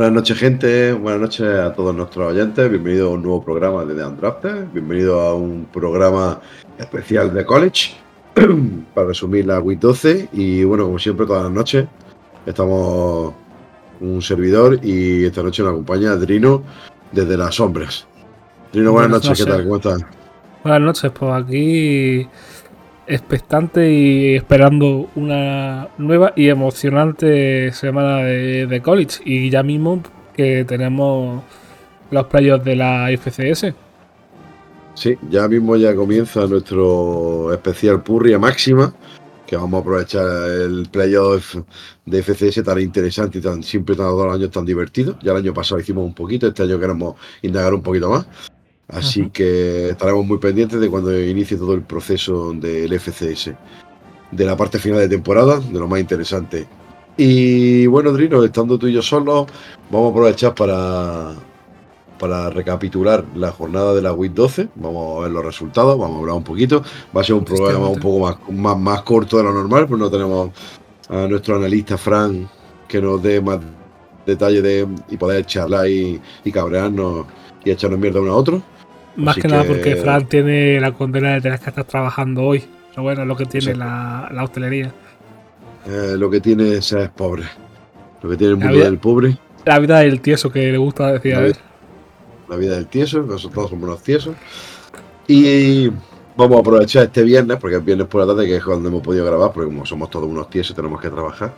Buenas noches, gente. Buenas noches a todos nuestros oyentes. Bienvenido a un nuevo programa de The Undrafted. Bienvenido a un programa especial de college para resumir la Week 12. Y bueno, como siempre, todas las noches estamos un servidor y esta noche nos acompaña Drino desde las sombras. Drino, buenas, Buenas noches. ¿Qué tal? ¿Cómo estás? Buenas noches, pues aquí expectante y esperando una nueva y emocionante semana de, college. Y ya mismo que tenemos los playoffs de la FCS. Sí, ya mismo ya comienza nuestro especial Purria Máxima, que vamos a aprovechar el playoff de FCS tan interesante y tan siempre tan, los años tan divertido. Ya el año pasado hicimos un poquito, este año queremos indagar un poquito más. Así que estaremos muy pendientes de cuando inicie todo el proceso del FCS, de la parte final de temporada, de lo más interesante. Y bueno, Drino, estando tú y yo solos, vamos a aprovechar para, para recapitular la jornada de la Week 12. Vamos a ver los resultados, vamos a hablar un poquito. Va a ser un programa un poco más, más, más corto de lo normal, pues no tenemos a nuestro analista Fran que nos dé más detalle de, y poder charlar y, y cabrearnos y echarnos mierda uno a otro. Más Así que nada que- porque Fran tiene la condena de tener que estar trabajando hoy. Pero bueno, es lo que tiene la, la hostelería. Eh, lo que tiene es ser pobre. Lo que tiene el mundo vida- del pobre, La vida del tieso que le gusta decir a ver. la vida del tieso, nosotros todos somos unos tiesos. Y vamos a aprovechar este viernes, porque es viernes por la tarde, que es cuando hemos podido grabar, porque como somos todos unos tiesos tenemos que trabajar.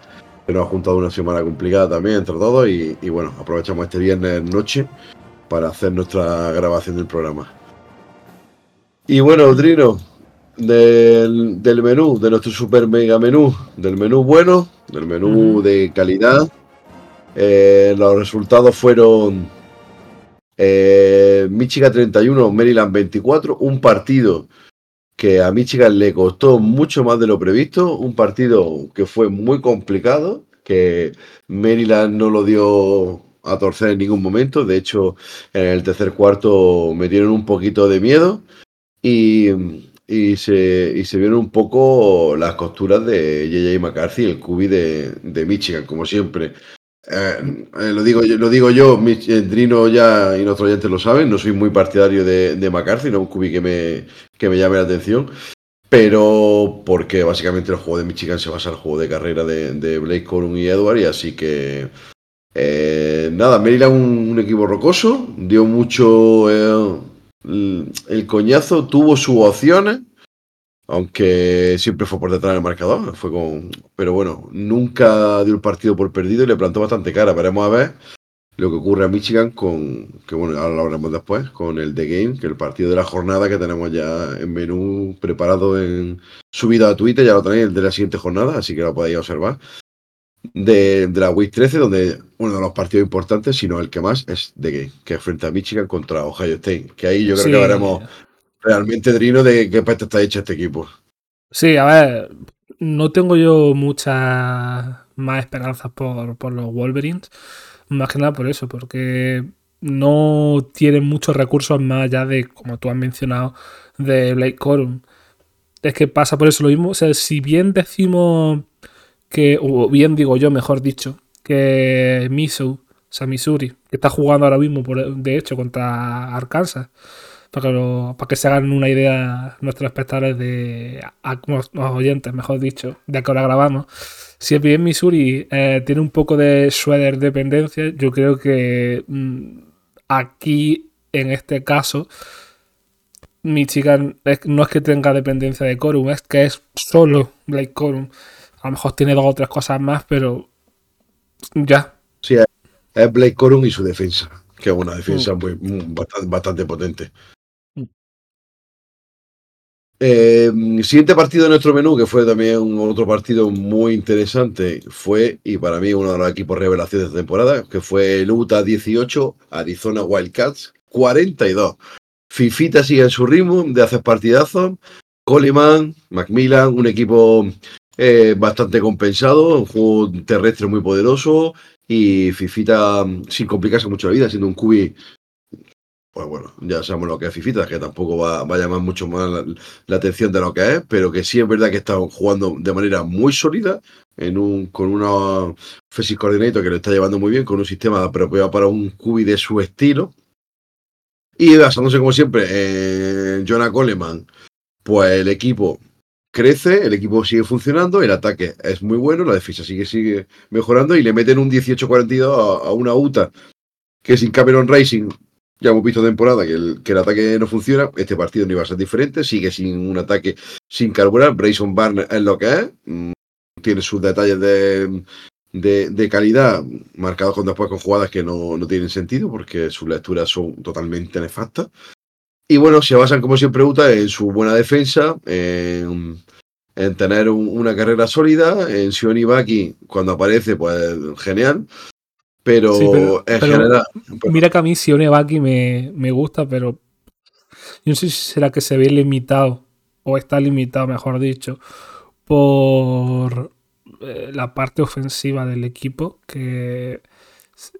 Que nos ha juntado una semana complicada también entre todos y, y bueno, aprovechamos este viernes noche para hacer nuestra grabación del programa. Y bueno, Drino, del, del menú, de nuestro super mega menú, del menú bueno, del menú de calidad, eh, los resultados fueron eh, Michigan 31, Maryland 24, un partido que a Michigan le costó mucho más de lo previsto, un partido que fue muy complicado, que Maryland no lo dio a torcer en ningún momento, de hecho en el tercer cuarto metieron un poquito de miedo y, y se, y se vieron un poco las costuras de JJ McCarthy, el cubi de, de Michigan, como siempre. Eh, eh, lo digo yo, lo digo yo, eh, Drino ya y nuestros oyentes lo saben, no soy muy partidario de, de McCarthy, no un cubi que me, que me llame la atención, pero porque básicamente el juego de Michigan se basa el juego de carrera de, de Blake Corum y Edward, y así que eh, nada, Maryland un, un equipo rocoso, dio mucho eh, el, coñazo, tuvo sus opciones, aunque siempre fue por detrás del marcador, fue con, pero bueno, nunca dio el partido por perdido y le plantó bastante cara. Veremos a ver lo que ocurre a Michigan con, que bueno, ahora lo hablaremos después, con el The Game, que el partido de la jornada que tenemos ya en menú preparado en subido a Twitter, ya lo tenéis, el de la siguiente jornada, así que lo podéis observar. De, de la Week 13, donde uno de los partidos importantes, si no el que más, es Game, que es frente a Michigan contra Ohio State. Que ahí yo creo Sí. que veremos realmente, Drino, de qué parte está hecho este equipo. Sí, a ver, no tengo yo muchas más esperanzas por, por los Wolverines, más que nada por eso, porque no tienen muchos recursos más allá de, como tú has mencionado, de Blake Corum. Es que pasa por eso lo mismo, o sea, si bien decimos que, o bien digo yo, mejor dicho, que Misu, o sea, Missouri, que está jugando ahora mismo, por, de hecho, contra Arkansas, para que, para que se hagan una idea nuestros espectadores de a- oyentes, mejor dicho, de a qué hora grabamos. Si bien Missouri eh, tiene un poco de Schroeder dependencia, yo creo que mm, aquí, en este caso, Michigan no es que tenga dependencia de Corum, es que es solo Blake Corum. A lo mejor tiene dos o tres cosas más, pero ya. Sí, es- Blake Corum y su defensa, que es una defensa muy- bastante, bastante potente. Mm. Eh, siguiente partido de nuestro menú, que fue también un otro partido muy interesante, fue, y para mí uno de los equipos revelaciones de esta temporada, que fue el Utah 18, Arizona Wildcats 42. Fifita sigue en su ritmo de hacer partidazos. Coleman, Macmillan, un equipo bastante compensado, un juego terrestre muy poderoso y Fifita mm, sin complicarse mucho la vida, siendo un cubi. Pues bueno, ya sabemos lo que es Fifita, que tampoco va, a llamar mucho más la, atención de lo que es, pero que sí es verdad que está jugando de manera muy sólida, en un, con una offensive coordinator que lo está llevando muy bien, con un sistema apropiado para un QB de su estilo. Y basándose como siempre en Jonah Coleman, pues el equipo crece, el equipo sigue funcionando, el ataque es muy bueno, la defensa sigue, sigue mejorando y le meten un 18-42 a, una UTA que sin Cameron Racing, ya hemos visto temporada que el, que el ataque no funciona, este partido no iba a ser diferente, sigue sin un ataque sin carburar, Brayson Barnes es lo que es, mm, tiene sus detalles de, de, de, calidad marcados con después con jugadas que no, no tienen sentido porque sus lecturas son totalmente nefastas. Y bueno, se basan como siempre UTA en su buena defensa, en, en tener un, una carrera sólida, en Sion y Baki cuando aparece, pues genial. Pero, Sí, pero- en pero general, Mira que a mí Sione Baki me, me gusta, pero yo no sé si será que se ve limitado, o está limitado, mejor dicho, por eh, la parte ofensiva del equipo, que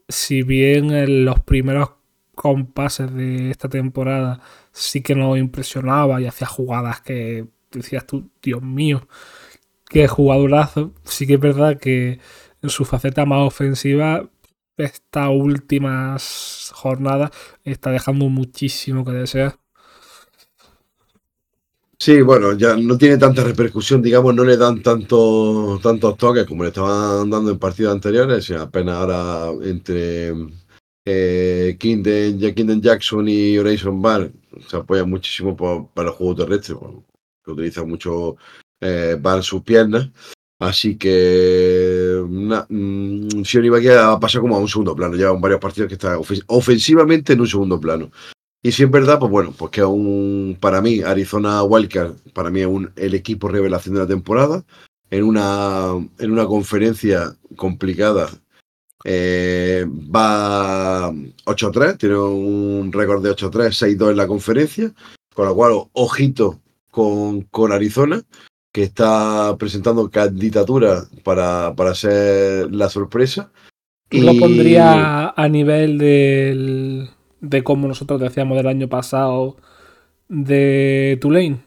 si bien en los primeros compases de esta temporada sí que nos impresionaba y hacía jugadas que decías tú, Dios mío, qué jugadorazo, sí que es verdad que en su faceta más ofensiva estas últimas jornadas está dejando muchísimo que desear. Sí, bueno, ya no tiene tanta repercusión, digamos, no le dan tanto, tantos toques como le estaban dando en partidos anteriores, apenas ahora entre eh, Kinden, Kinden Jackson y Horizon Bar se apoyan muchísimo para el juego terrestre, que utiliza mucho eh, Bar sus piernas, así que na, mm, Sion Ibaki ha pasado como a un segundo plano, llevan varios partidos que está ofen- ofensivamente en un segundo plano. Y si es verdad, pues bueno, pues que aún para mí, Arizona Wildcard, para mí es un, el equipo revelación de la temporada. En una, en una conferencia complicada, eh, va 8-3, tiene un récord de 8-3, 6-2 en la conferencia. Con lo cual, ojito con, con Arizona, que está presentando candidatura para, para ser la sorpresa. ¿Tú lo pondría a nivel del, de como nosotros decíamos del año pasado de Tulane?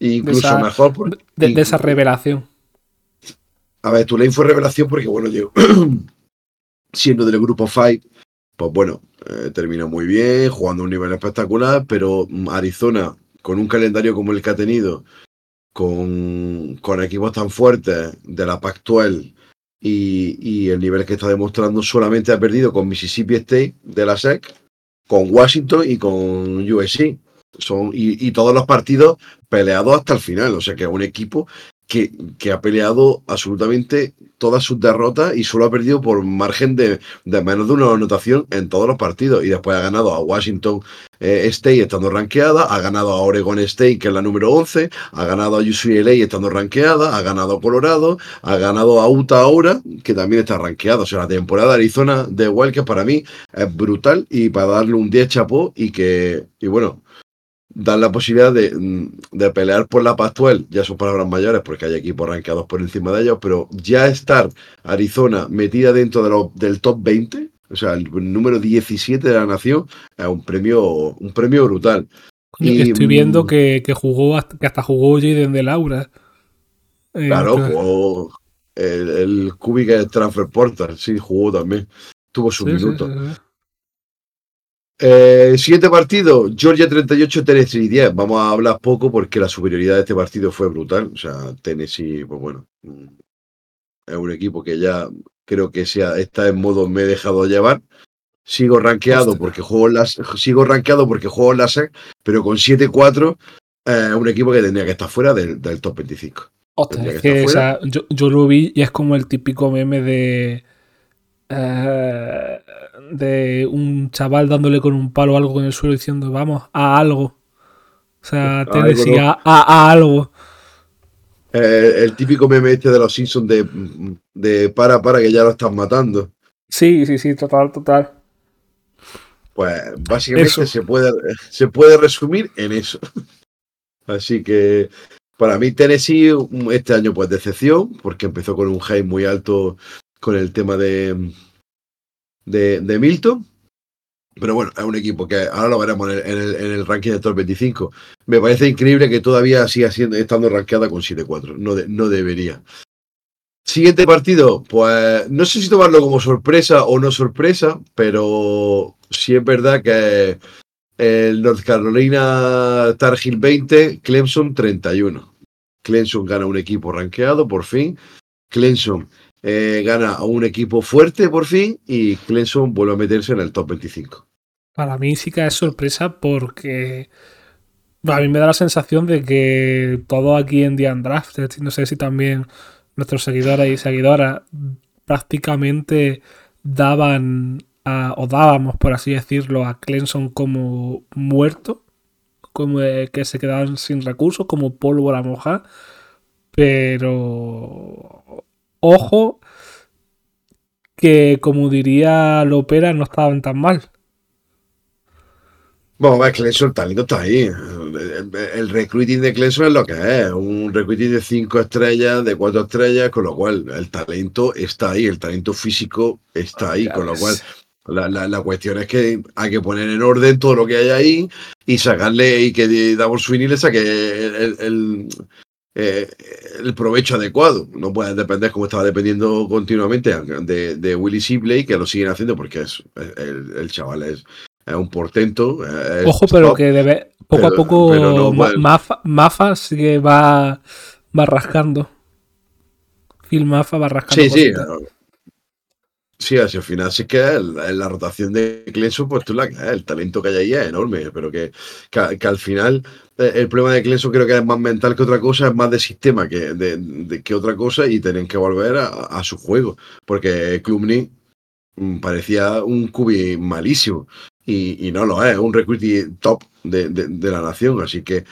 incluso esa- mejor. por- De, de esa revelación. A ver, Tulane fue revelación porque, bueno, siendo del grupo 5, pues bueno, eh, terminó muy bien, jugando a un nivel espectacular, pero mm, Arizona, con un calendario como el que ha tenido, con, con equipos tan fuertes de la Pac-12 y, y el nivel que está demostrando, solamente ha perdido con Mississippi State de la SEC, con Washington y con USC. Son, y, y todos los partidos peleados hasta el final, o sea que es un equipo que, que ha peleado absolutamente todas sus derrotas y solo ha perdido por margen de, de menos de una anotación en todos los partidos. Y después ha ganado a Washington eh, State estando rankeada, ha ganado a Oregon State, que es la número 11, ha ganado a UCLA estando rankeada, ha ganado a Colorado, ha ganado a Utah ahora, que también está rankeada. O sea, la temporada de Arizona de Wildcats para mí es brutal y para darle un 10 chapó y que, y bueno, dar la posibilidad de, mm, de pelear por la Pac-12, ya son palabras mayores porque hay equipos rankeados por encima de ellos, pero ya estar Arizona metida dentro de lo- del top 20, o sea, el número 17 de la nación, es un premio, un premio brutal. Y, Estoy viendo mm, que, que jugó hasta, que hasta jugó Jaden de Laura. Eh, Claro, que- jugó el, el Cubic Transfer Portal, sí, jugó también. Tuvo sus sí, sí, minutos. sí, sí. Eh, siguiente partido, Georgia 38, Tennessee 10. Vamos a hablar poco porque la superioridad de este partido fue brutal. O sea, Tennessee, pues bueno, mm, es un equipo que ya creo que sea, está en modo me he dejado llevar. Sigo rankeado porque juego en la, sigo rankeado porque juego en SEC, pero con 7-4 es un equipo que tendría que estar fuera del, del top 25. Hostia, es que o sea, yo, yo lo vi y es como el típico meme de. eh, de un chaval dándole con un palo algo en el suelo diciendo, vamos, a algo. O sea, A Tennessee, algo, ¿no? a, a- algo. Eh, el típico meme este de los Simpsons de, de para, para, que ya lo están matando. Sí, sí, sí, total, total. Pues básicamente Eso. se puede, se puede resumir en eso. Así que para mí Tennessee este año pues decepción, porque empezó con un hype muy alto con el tema de, de, de Milton. Pero bueno, es un equipo que ahora lo veremos en el, ranking del top 25. Me parece increíble que todavía siga siendo, estando rankeada con 7-4. No, de- no debería. Siguiente partido, pues no sé si tomarlo como sorpresa o no sorpresa, pero sí es verdad que el North Carolina Tar Heel 20, Clemson 31. Clemson gana un equipo rankeado por fin. Clemson eh, gana a un equipo fuerte por fin y Clemson vuelve a meterse en el top 25. Para mí sí que es sorpresa porque a mí me da la sensación de que todo aquí en The Undrafted, no sé si también nuestros seguidores y seguidoras prácticamente daban o dábamos, por así decirlo, a Clemson como muerto, como que se quedaban sin recursos, como pólvora moja. Pero ojo que como diría Lopera no estaban tan mal. Bueno, a Clemson, el talento está ahí. El, recruiting de Clemson es lo que es, un recruiting de cinco estrellas, de cuatro estrellas, con lo cual el talento está ahí, el talento físico está ahí, con lo cual la, cuestión es que hay que poner en orden todo lo que hay ahí y sacarle y que Davos Sweeney le saque el, eh, el, provecho adecuado. No puede depender como estaba dependiendo continuamente de, de Willy Sibley, que lo siguen haciendo porque es el chaval es es un portento. Ojo, pero que debe, poco a poco Mafa, sigue va, va rascando. Phil Mafa va rascando. Sí, sí. Sí, hacia el final sí que la rotación de Clenso, pues tú la el talento que hay ahí es enorme, pero que, que, al final eh, el problema de Clenso creo que es más mental que otra cosa, es más de sistema que, de, que otra cosa y tienen que volver a, a su juego, porque Clubny mm, parecía un cubi malísimo y, no lo es, un recruiting top de, la nación. Así que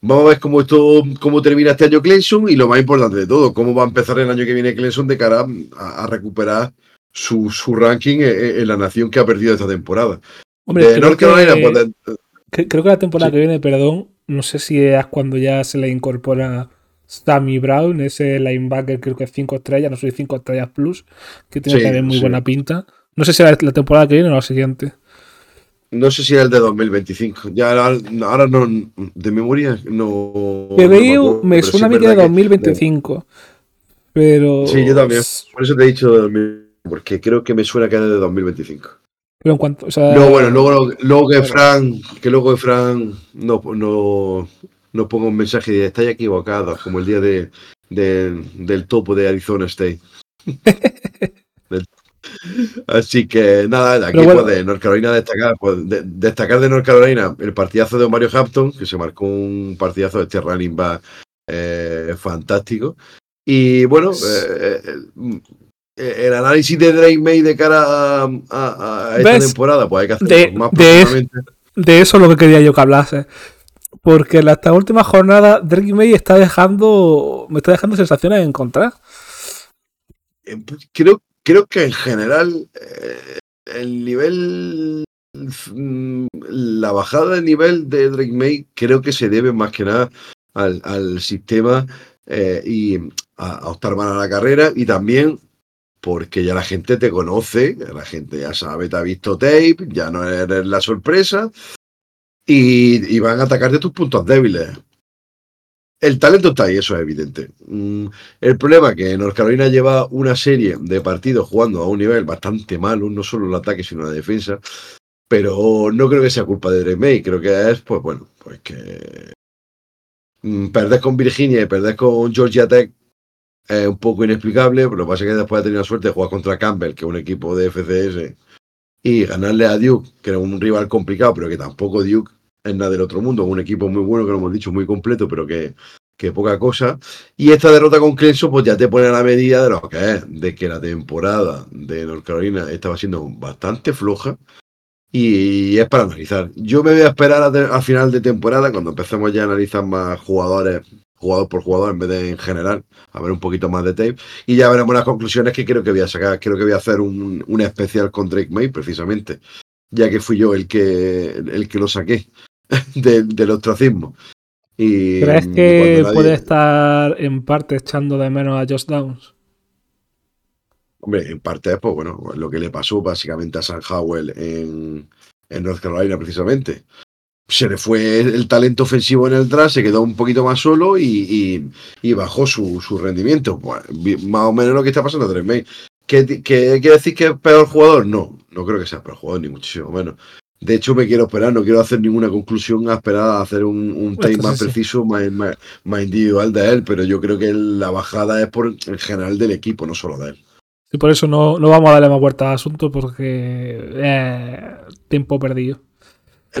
vamos a ver cómo esto, cómo termina este año Clemson y lo más importante de todo, cómo va a empezar el año que viene Clemson de cara a, recuperar su, ranking en, la nación que ha perdido esta temporada. Hombre, que, creo que la temporada que viene, perdón, no sé si es cuando ya se le incorpora Sammy Brown, ese linebacker creo que es 5 estrellas, no soy 5 estrellas plus, que tiene también muy buena pinta. No sé si es la temporada que viene o la siguiente. No sé si era el de 2025. Ya ahora, no, de memoria no. me suena a mí que de 2025. Pero. Sí, yo también. Por eso te he dicho porque creo que me suena que era de 2025. Pero en cuanto. O sea, no, bueno, luego, luego que Fran, que luego que Fran no, no, no ponga un mensaje de estáis equivocados, como el día de, del topo de Arizona State. Así que nada, aquí pues, de North Carolina destacar, pues, destacar de North Carolina el partidazo de Mario Hampton, que se marcó un partidazo de este running back eh, fantástico. Y bueno, eh, eh, el análisis de Drake May de cara a, esta temporada, pues hay que hacerlo más de, de eso es lo que quería yo que hablase. Porque en esta última jornada, Drake May está dejando. Me está dejando sensaciones en contra. Pues, creo, creo que en general eh, el nivel, mm, la bajada de nivel de Drake May creo que se debe más que nada al, sistema eh, y a, optar mal a la carrera y también porque ya la gente te conoce, la gente ya sabe, te ha visto tape, ya no eres la sorpresa y, van a atacarte tus puntos débiles. El talento está ahí, eso es evidente. Mm, el problema es que North Carolina lleva una serie de partidos jugando a un nivel bastante malo, no solo el ataque, sino la defensa. Pero no creo que sea culpa de Drake May, creo que es, pues bueno, pues que mm, perder con Virginia y perder con Georgia Tech es un poco inexplicable, pero lo que pasa es que después ha tenido la suerte de jugar contra Campbell, que es un equipo de FCS, y ganarle a Duke, que era un rival complicado, pero que tampoco Duke es nada del otro mundo, un equipo muy bueno, que lo hemos dicho, muy completo, pero que, que poca cosa. Y esta derrota con Clemson, pues ya te pone a la medida de lo que es, de que la temporada de North Carolina estaba siendo bastante floja. Y es para analizar. Yo me voy a esperar al final de temporada, cuando empecemos ya a analizar más jugadores, jugador por jugador, en vez de en general, a ver un poquito más de tape. Y ya veremos las conclusiones que creo que voy a sacar. Creo que voy a hacer un, un especial con Drake May, precisamente, ya que fui yo el que, el que lo saqué. del ostracismo. Y, ¿Crees que puede estar en parte echando de menos a Josh Downs? Hombre, en parte es pues, bueno, lo que le pasó básicamente a San Howell en, en North Carolina, precisamente. Se le fue el talento ofensivo en el draft, se quedó un poquito más solo y, bajó su, rendimiento. más o menos lo que está pasando a Trey ¿Qué, quiere decir que es peor jugador? No, no creo que sea peor jugador, ni muchísimo menos. De hecho, me quiero esperar, no quiero hacer ninguna conclusión a esperar a hacer un, un time más preciso, más, más, individual de él, pero yo creo que la bajada es por el general del equipo, no solo de él. Y por eso no, no vamos a darle más vuelta al asunto porque es tiempo perdido.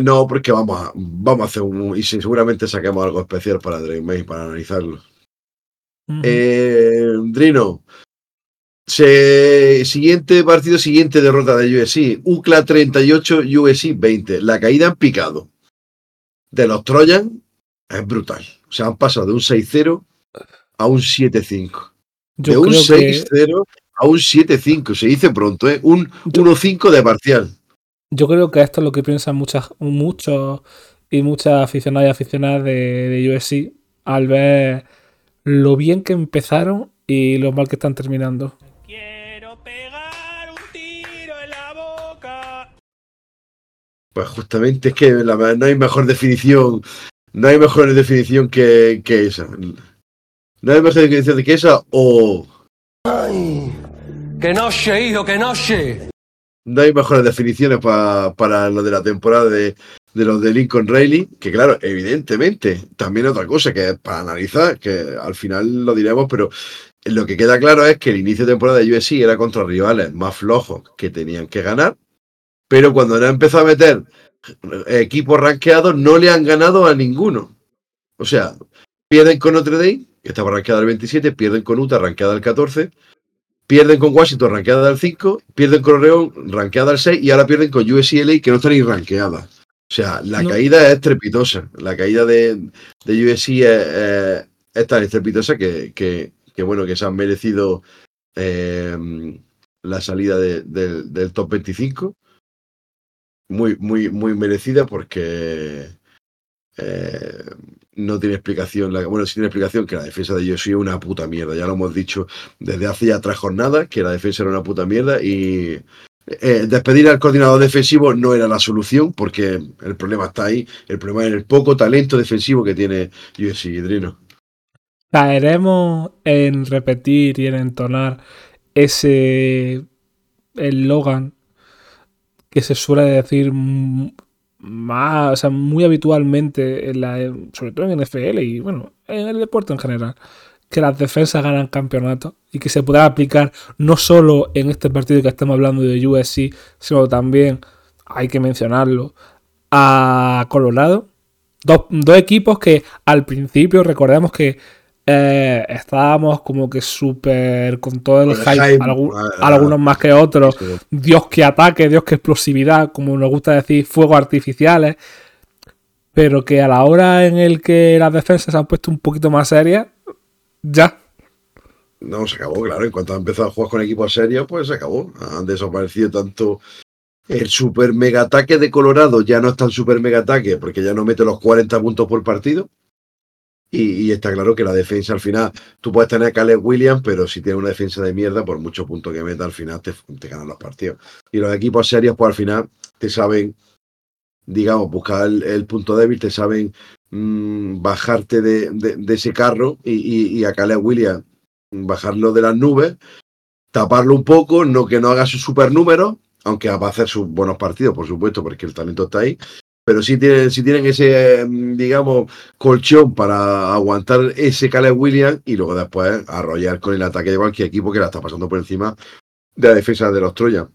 No, porque vamos a, vamos a hacer un. Y seguramente saquemos algo especial para Drain May para analizarlo. eh, Drino. siguiente partido, siguiente derrota de USC. UCLA 38, USC 20. La caída en picado de los Trojan es brutal. O sea, han pasado de un 6-0 a un 7-5. De un 6-0 a un 7-5. Se dice pronto, ¿eh? Un 1-5 de parcial. Yo creo que esto es lo que piensan muchas, muchos y muchas aficionadas y aficionadas de, de USC al ver lo bien que empezaron y lo mal que están terminando. Quiero pegar un tiro en la boca. Pues justamente es que no hay mejor definición. No hay mejor definición que, que esa. No hay mejor definición que esa o. ¡Ay! ¡Que no sé, hijo, que no sé! No hay mejores definiciones para lo de la temporada de, los de Lincoln Riley, que claro, evidentemente, también otra cosa que es para analizar, que al final lo diremos, pero lo que queda claro es que el inicio de temporada de USC era contra rivales más flojos que tenían que ganar, pero cuando han empezado a meter equipos rankeados, no le han ganado a ninguno. O sea, pierden con Notre Dame, que estaba rankeada al 27, pierden con Utah, rankeada al 14, Pierden con Washington ranqueada al 5, pierden con Oregon ranqueada al 6 y ahora pierden con USCLA que no está ni ranqueada. O sea, la caída es estrepitosa. La caída de, de USC es, tan estrepitosa que, bueno, que se han merecido eh, la salida del top 25. Muy, muy, muy merecida porque eh, no tiene explicación. bueno, sí tiene explicación que la defensa de Yoshi es una puta mierda. Ya lo hemos dicho desde hace ya tres jornadas que la defensa era una puta mierda y eh, despedir al coordinador defensivo no era la solución porque el problema está ahí. El problema es el poco talento defensivo que tiene USC Hidrino. Caeremos en repetir y en entonar ese Logan que se suele decir más, o sea, muy habitualmente, en la, sobre todo en NFL y bueno, en el deporte en general, que las defensas ganan campeonatos y que se pueda aplicar no solo en este partido que estamos hablando de USC, sino también, hay que mencionarlo, a Colorado. Dos, dos equipos que al principio recordemos que eh, estábamos como que súper con todo el, hype, ah, algunos más que otros. Dios que ataque, Dios que explosividad, como nos gusta decir, fuegos artificiales. Pero que a la hora en el que las defensas se han puesto un poquito más serias, ya. No, se acabó, claro. En cuanto ha empezado a jugar con equipos serios, pues se acabó. Han desaparecido tanto el super mega ataque de Colorado, ya no es tan super mega ataque, porque ya no mete los 40 puntos por partido y, está claro que la defensa al final, tú puedes tener a Caleb Williams, pero si tienes una defensa de mierda, por muchos puntos que meta, al final te, ganan los partidos. Y los equipos serios, pues al final te saben, digamos, buscar el, punto débil, te saben mm, bajarte de, ese carro y, a Caleb Williams bajarlo de las nubes, taparlo un poco, no que no haga sus super números, aunque va a hacer sus buenos partidos, por supuesto, porque el talento está ahí, pero si tienen, si tienen ese, mm, digamos, colchón para aguantar ese Caleb Williams y luego después arrollar con el ataque de cualquier equipo que la está pasando por encima de la defensa de los Troyas.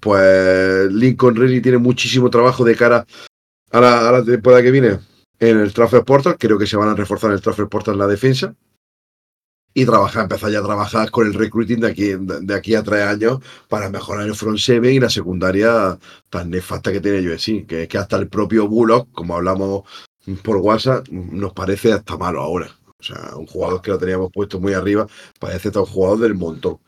Pues Lincoln Riley tiene muchísimo trabajo de cara a la, a la temporada que viene en el Transfer Portal. Creo que se van a reforzar en el Transfer Portal la defensa y trabajar, empezar ya a trabajar con el recruiting de aquí, de aquí a tres años para mejorar el front seven y la secundaria tan nefasta que tiene USC, que es que hasta el propio Bullock, como hablamos por WhatsApp, nos parece hasta malo ahora. O sea, un jugador que lo teníamos puesto muy arriba, parece todo un jugador del montón.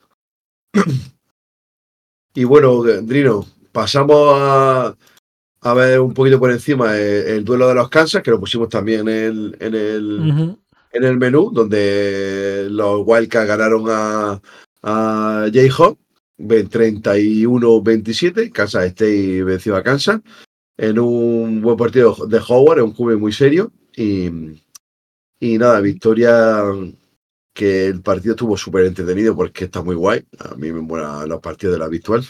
y bueno, Drino, pasamos a, a ver un poquito por encima el, duelo de los Kansas, que lo pusimos también en el, en el, en el menú, donde los Wildcats ganaron a, a Jayhawk 31-27, Kansas State venció a Kansas. en un buen partido de Howard, un QB muy serio. Y, y nada, victoria que el partido estuvo súper entretenido porque está muy guay. A mí me molan los partidos de la virtual.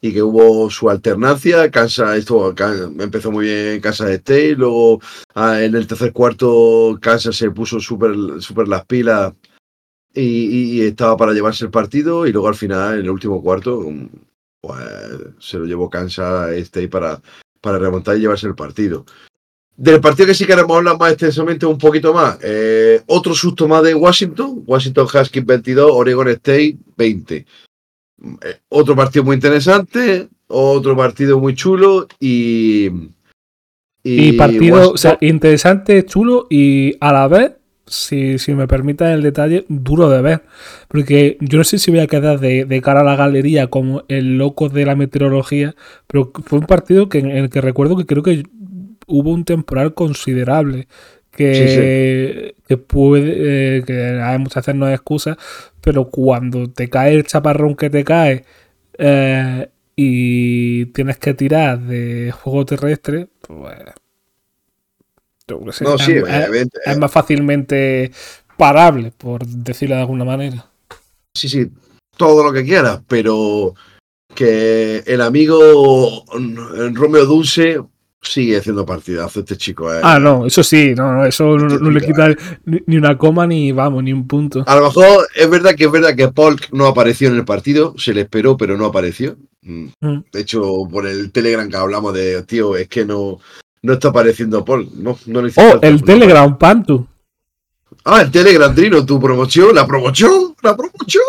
Y que hubo su alternancia. Kansas, esto empezó muy bien Kansas State. Luego ah, en el tercer cuarto Kansas se puso súper super las pilas y, estaba para llevarse el partido. Y luego al final, en el último cuarto, pues se lo llevó Kansas State para, para remontar y llevarse el partido. Del partido que sí queremos hablar más extensamente un poquito más. Eh, otro susto más de Washington. Washington Huskies 22, Oregon State 20. Eh, otro partido muy interesante, otro partido muy chulo y... Y, partido, o sea, interesante, chulo y a la vez, si, si me permiten el detalle, duro de ver. Porque yo no sé si voy a quedar de, cara a la galería como el loco de la meteorología, pero fue un partido que, en el que recuerdo que creo que hubo un temporal considerable que, que puede, eh, que hay muchas veces no hay excusa, pero cuando te cae el chaparrón que te cae eh, y tienes que tirar de juego terrestre, pues no, sí, es, es, más fácilmente parable, por decirlo de alguna manera. Sí, sí, todo lo que quieras, pero que el amigo Romeo Dulce sigue haciendo partidazo este chico. Eh. Ah, no, eso sí, no, eso no, este le quita eh. ni, una coma ni, vamos, ni un punto. A lo mejor es verdad que es verdad que Paul no apareció en el partido, se le esperó, pero no apareció. Mm. Mm. De hecho, por el Telegram que hablamos de, tío, es que no, no está apareciendo Paul. No, no oh, el Telegram, Pantu. Ah, el Telegram, Trino, tu promoción, la promoción, la promoción.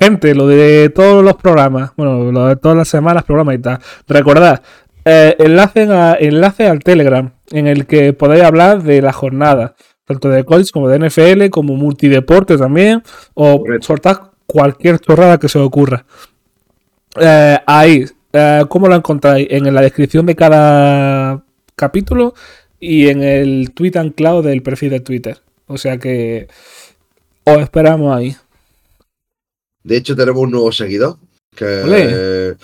Gente, lo de todos los programas, bueno, lo de todas las semanas, programas y tal. Recordad, eh, enlace, al Telegram, en el que podéis hablar de la jornada, tanto de college como de NFL, como multideporte también, o soltar cualquier chorrada que se os ocurra. Eh, ahí, eh, ¿cómo lo encontráis? En la descripción de cada capítulo y en el tweet anclado del perfil de Twitter. O sea que os esperamos ahí. De hecho, tenemos un nuevo seguidor que,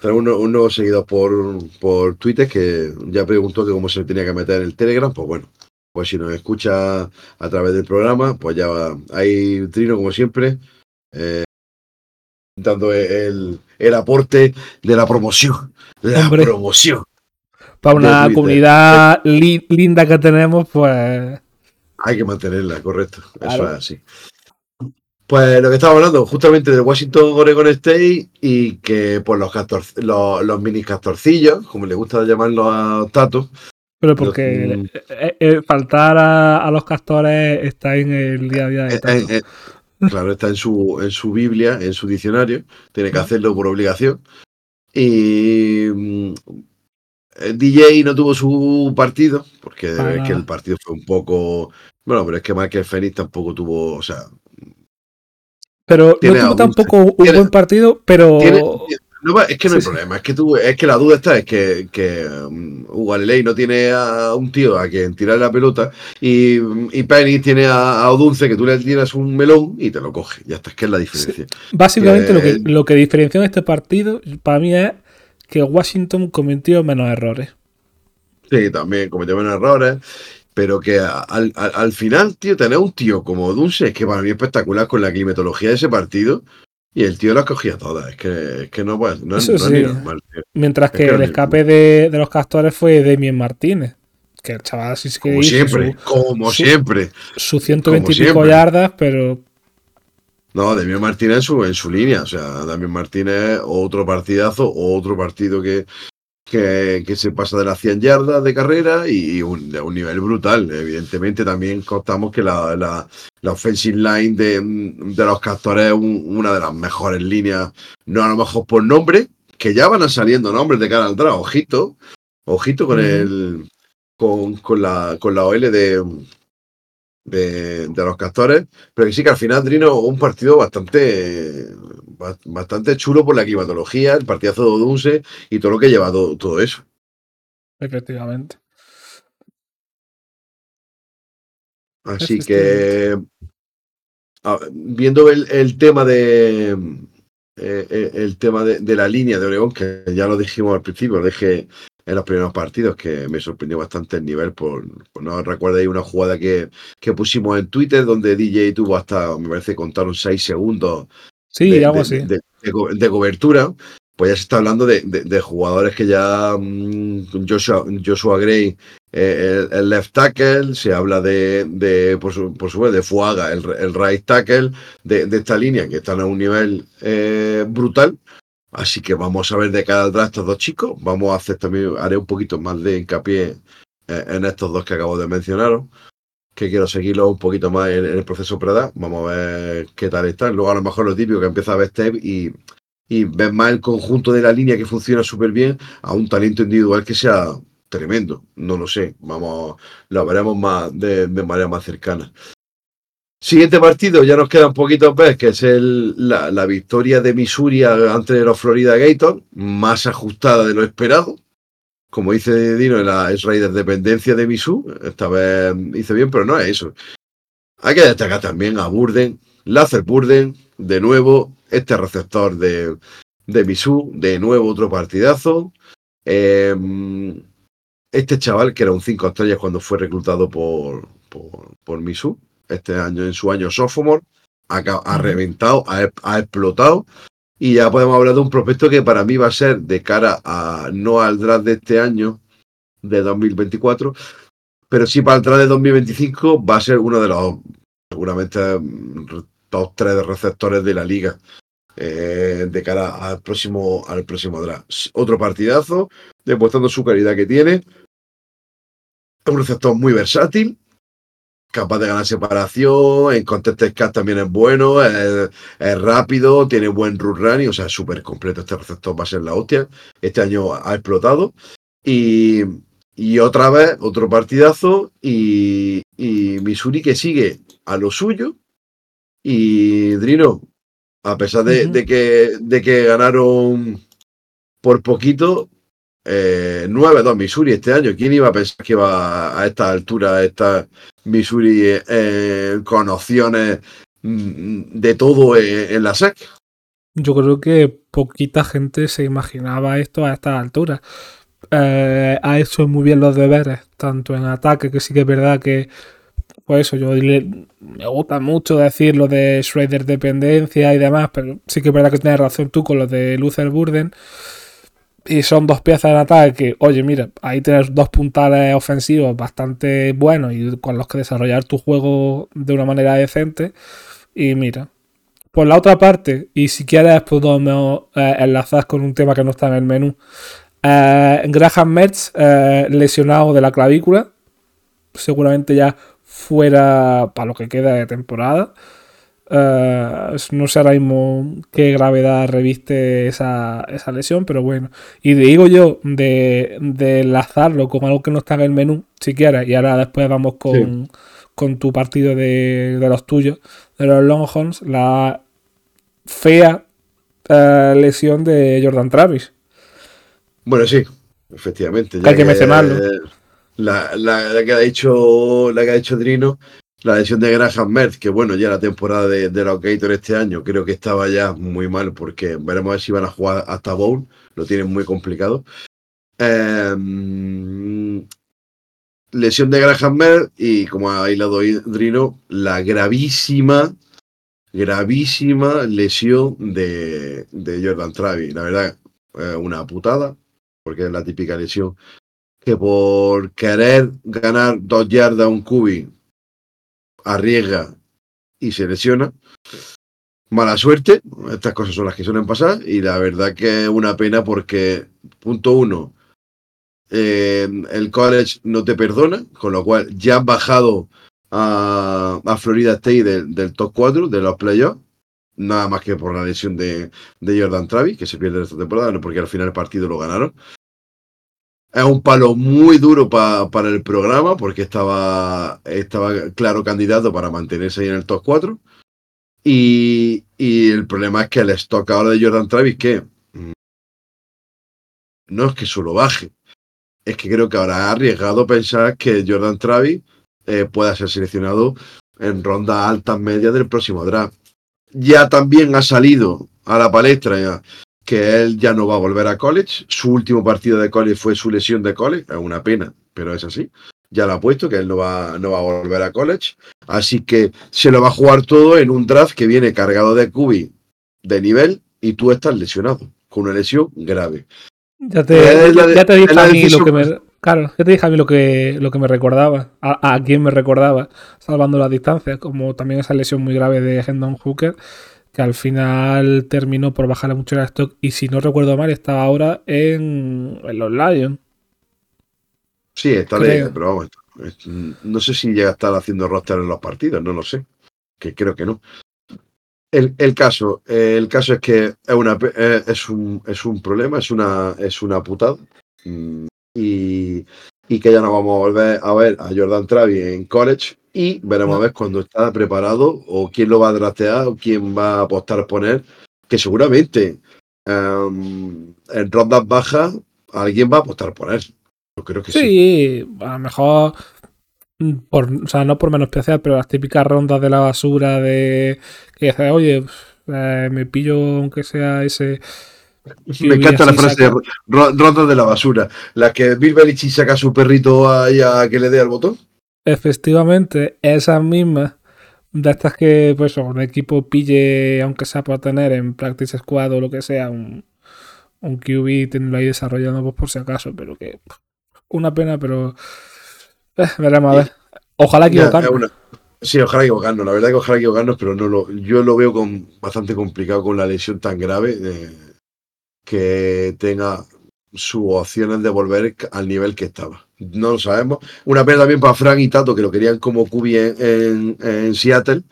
tenemos un, nuevo seguidor por, por Twitter que ya preguntó que cómo se tenía que meter en el Telegram. Pues bueno, pues si nos escucha a través del programa, pues ya va. Hay Trino, como siempre, eh, dando el, el, aporte de la promoción. La promoción. Para una comunidad linda que tenemos, pues. Hay que mantenerla, correcto. Eso es así. Pues lo que estaba hablando, justamente de Washington Oregon State y que pues los, los, mini castorcillos, como le gusta llamarlo a Tato. Pero porque mm, eh, eh, faltar a, los castores está en el día a día de Tato. claro, está en su, en su Biblia, en su diccionario, tiene que hacerlo por obligación. Y mm, el DJ no tuvo su partido, porque es que el partido fue un poco. Bueno, pero es que Michael Phoenix tampoco tuvo, o sea, pero no tuvo tampoco un buen partido, pero. es que no hay problema, es que, tú, es que la duda está, es que, que um, no tiene a un tío a quien tirar la pelota y, y Penny tiene a, Odunce que tú le tiras un melón y te lo coge. Ya está, es que es la diferencia. Básicamente lo, que, lo que diferenció en este partido para mí es que Washington cometió menos errores. Sí, también cometió menos errores pero que al, al, final, tío, tener un tío como Dunce es que para mí es espectacular con la climatología de ese partido. Y el tío las cogía todas. Es que, es que no, no, es normal. Mientras que, el escape de, de, los castores fue Demien Martínez. Que el chaval sí que Como siempre, como siempre. Su 120 y pico yardas, pero. No, Demien Martínez en su, en su línea. O sea, Demien Martínez, otro partidazo, otro partido que, que, se pasa de las 100 yardas de carrera y un, de un nivel brutal. Evidentemente también contamos que la, la, la offensive line de, de los castores es una de las mejores líneas, no a lo mejor por nombre, que ya van saliendo nombres de cara al draft. Ojito, ojito con el con, con, la, con la OL de, de, de, los castores, pero que sí que al final Drino un partido bastante bastante chulo por la climatología, el partidazo de Odunse y todo lo que lleva todo, todo eso. Efectivamente. Así que viendo el, el, tema de eh, eh, el tema de, de, la línea de Oregón, que ya lo dijimos al principio, dejé en los primeros partidos, que me sorprendió bastante el nivel. Por, no recuerdo una jugada que, que, pusimos en Twitter donde DJ tuvo hasta, me parece, contaron seis segundos sí, de, así. de, cobertura. Pues ya se está hablando de, jugadores que ya mm, Joshua, Joshua Gray, eh, el, left tackle, se habla de, por, su, por de Fuaga, el, el right tackle, de, esta línea que están a un nivel eh, brutal. Así que vamos a ver de cada atrás estos dos chicos. Vamos a hacer también, haré un poquito más de hincapié en estos dos que acabo de mencionaros, que quiero seguirlo un poquito más en, el proceso preda. Vamos a ver qué tal están. Luego a lo mejor lo típico que empieza a ver step y, y ves más el conjunto de la línea que funciona súper bien a un talento individual que sea tremendo. No lo sé. Vamos, lo veremos más de manera más cercana. Siguiente partido, ya nos quedan poquitos veces, que es el, la, victoria de Missouri ante los Florida Gators, más ajustada de lo esperado. Como dice Dino, la es Raider dependencia de Misu. Esta vez hizo bien, pero no es eso. Hay que destacar también a Burden, Lazer Burden, de nuevo, este receptor de, de Misu, de nuevo otro partidazo. Em, este chaval, que era un 5 estrellas cuando fue reclutado por, por, por Misu, este año, en su año sophomore, ha, reventado, ha, explotado. Y ya podemos hablar de un prospecto que para mí va a ser de cara a no al draft de este año, de 2024, pero sí para el draft de 2025 va a ser uno de los, seguramente, top tres receptores de la liga. Eh, de cara al próximo, al próximo draft. Otro partidazo, demostrando su calidad que tiene. Un receptor muy versátil, capaz de ganar separación, en contest cat también es bueno, es, rápido, tiene buen run running, o sea, es súper completo este receptor, va a ser la hostia. Este año ha explotado. Y, otra vez, otro partidazo, y, y Missouri que sigue a lo suyo. Y Drino, a pesar de, que, de que ganaron por poquito, eh, 9-2 Missouri este año. ¿Quién iba a pensar que iba a esta altura esta Missouri eh, con opciones mm, de todo en, la SEC? Yo creo que poquita gente se imaginaba esto a esta altura. Eh, ha hecho muy bien los deberes, tanto en ataque, que sí que es verdad que, pues eso, yo me gusta mucho decir lo de Schrader dependencia y demás, pero sí que es verdad que tienes razón tú con lo de Luther Burden y son dos piezas de ataque que, oye, mira, ahí tienes dos puntales ofensivos bastante buenos y con los que desarrollar tu juego de una manera decente. Y mira, por la otra parte, y si quieres podemos eh, enlazar con un tema que no está en el menú. Eh, Graham Metz, eh, lesionado de la clavícula, seguramente ya fuera para lo que queda de temporada. Eh, no sé ahora mismo qué gravedad reviste esa, esa, lesión, pero bueno. Y digo yo de, de, enlazarlo con algo que no está en el menú, si quieres, y ahora después vamos con, con tu partido de, de, los tuyos, de los Longhorns, la fea eh, lesión de Jordan Travis. Bueno, sí, efectivamente. Hay que, mencionarlo. La, la, que ha hecho la que ha hecho Drino la lesión de Graham Mertz, que bueno, ya la temporada de, de los Gators este año creo que estaba ya muy mal porque veremos a ver si van a jugar hasta Bowl, lo tienen muy complicado. Em, lesión de Graham Mertz y como ha hilado Drino, la gravísima, gravísima lesión de, de Jordan Travis. La verdad, una putada, porque es la típica lesión que por querer ganar dos yardas a un cubi arriesga y se lesiona. Mala suerte, estas cosas son las que suelen pasar y la verdad que es una pena porque, punto uno, eh, el college no te perdona, con lo cual ya han bajado a, Florida State del, top 4 de los playoffs, nada más que por la lesión de, de Jordan Travis, que se pierde esta temporada, no porque al final el partido lo ganaron. Es un palo muy duro para el programa porque estaba, estaba claro candidato para mantenerse ahí en el top 4. Y, el problema es que el stock ahora de Jordan Travis, que mm, no es que solo baje, es que creo que ahora ha arriesgado pensar que Jordan Travis eh, pueda ser seleccionado en ronda altas medias del próximo draft. Ya también ha salido a la palestra que él ya no va a volver a college. Su último partido de college fue su lesión de college. Es una pena, pero es así. Ya lo ha puesto, que él no va, no va a volver a college. Así que se lo va a jugar todo en un draft que viene cargado de cubi de nivel y tú estás lesionado, con una lesión grave. Ya te, ya, te dije a mí lo que me, claro, ya te dije a mí lo que, lo que me recordaba, a, a quién me recordaba, salvando las distancias, como también esa lesión muy grave de Hendon Hooker que al final terminó por bajarle mucho el stock y si no recuerdo mal estaba ahora en, los Lions. Sí, está leyendo, pero vamos, no sé si llega a estar haciendo roster en los partidos, no lo sé, que creo que no. El, el caso, el caso es que es, una, es, un, es un problema, es una, es una putada. Mm, y, y que ya no vamos a volver a ver a Jordan Travis en college y veremos a ver cuando está preparado o quién lo va a draftear o quién va a apostar a poner, que seguramente um, en rondas bajas alguien va a apostar a poner. Yo creo que sí. Sí, a lo mejor, por, o sea, no por menos especial, pero las típicas rondas de la basura de que dice, oye, eh, me pillo aunque sea ese me encanta la frase de ronda de la basura. La que Bill Belichick saca a su perrito ahí a que le dé al botón. Efectivamente, esas mismas de estas que pues un equipo pille, aunque sea por tener en Practice Squad o lo que sea, un, un QB y tenerlo ahí desarrollando pues, por si acaso, pero que una pena, pero eh, veremos a ver. Ojalá equivocarnos. Sí, ojalá equivocarnos. La verdad que ojalá equivocarnos, pero no lo, yo lo veo con, bastante complicado con la lesión tan grave. de que tenga sus opciones de volver al nivel que estaba. No lo sabemos. Una pena también para Frank y Tato, que lo querían como QB en, Seattle,